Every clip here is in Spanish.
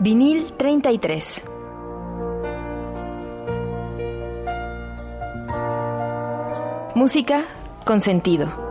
Vinil 33. Música con sentido.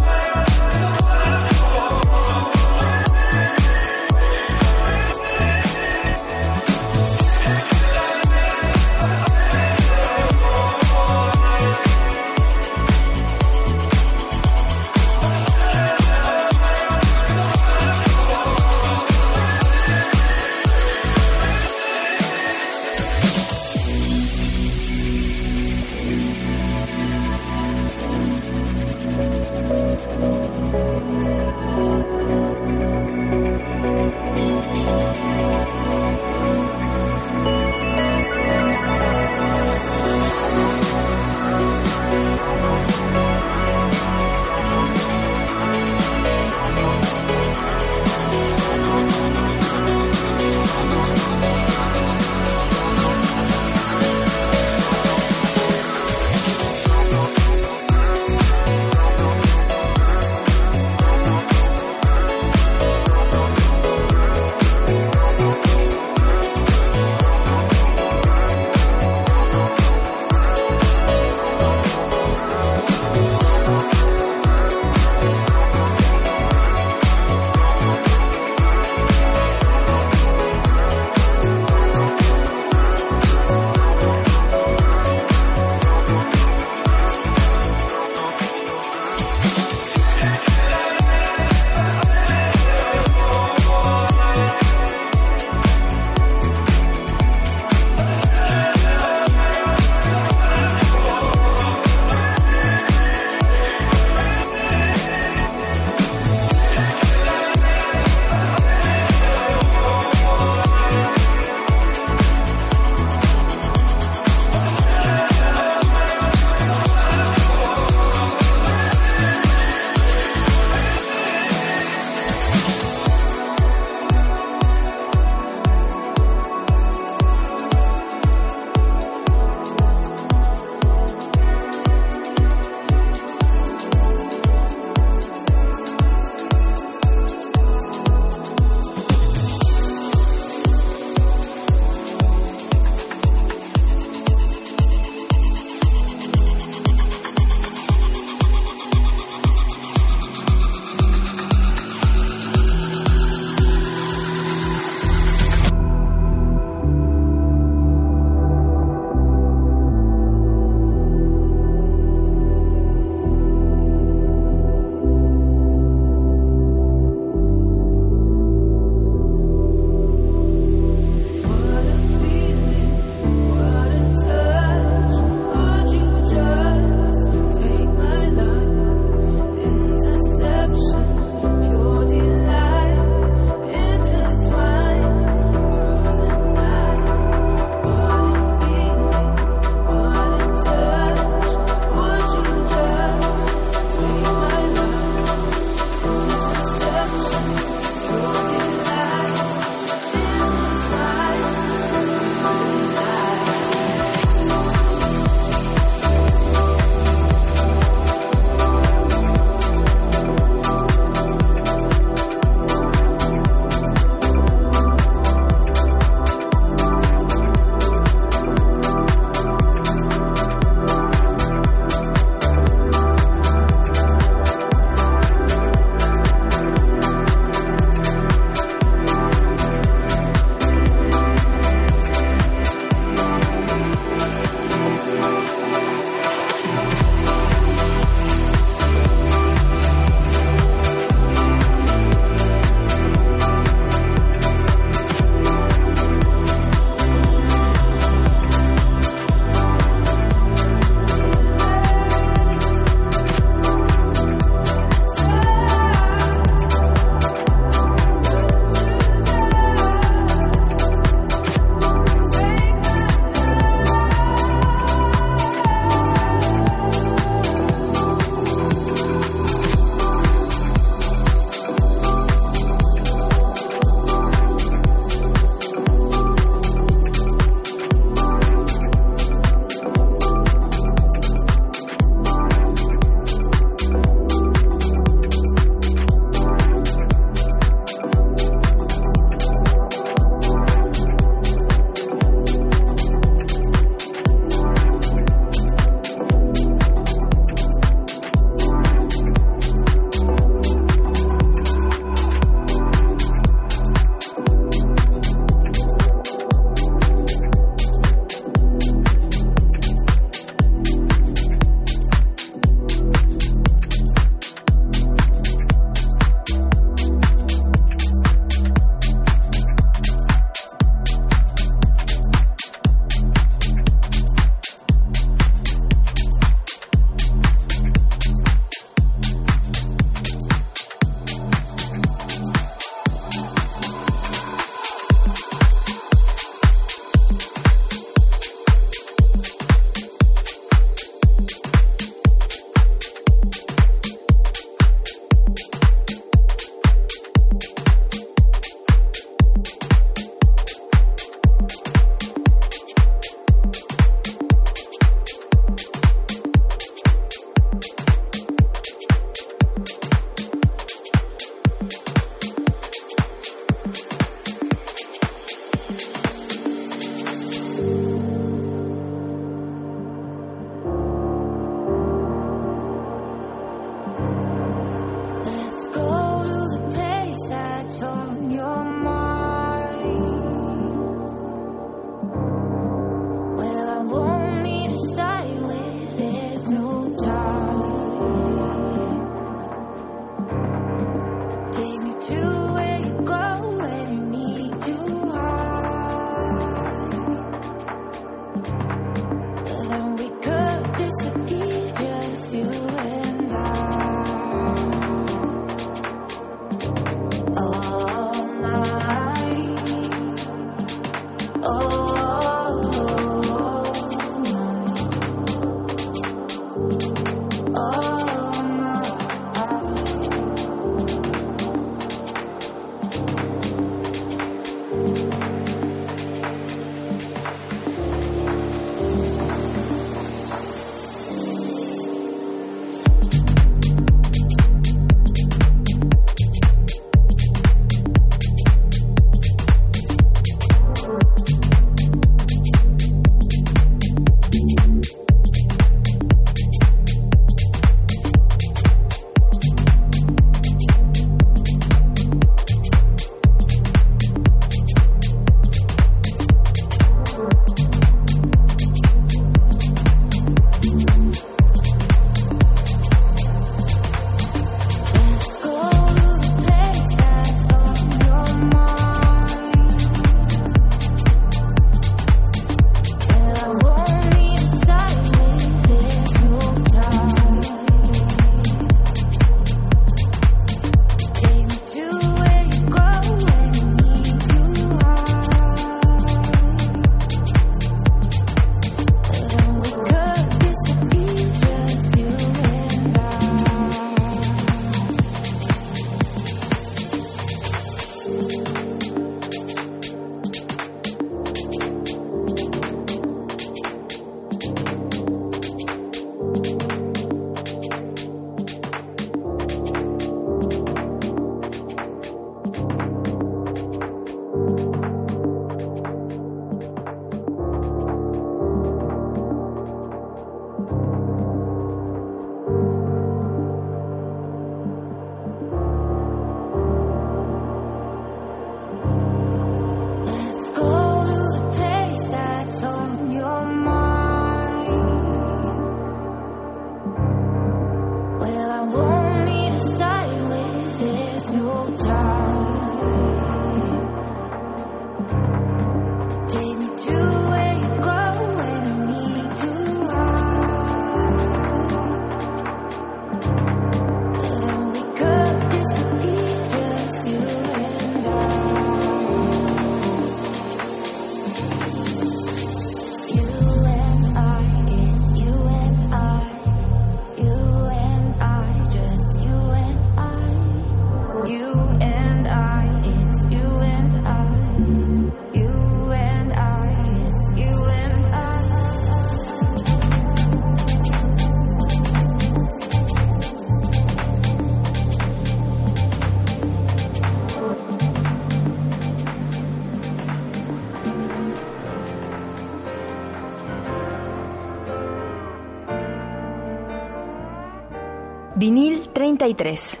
33.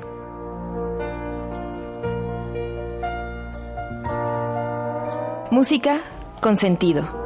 Música con sentido.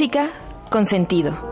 Música con sentido.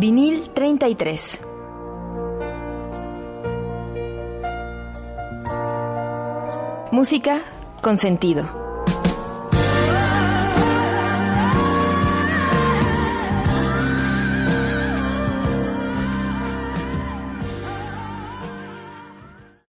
Vinil 33. Música con sentido.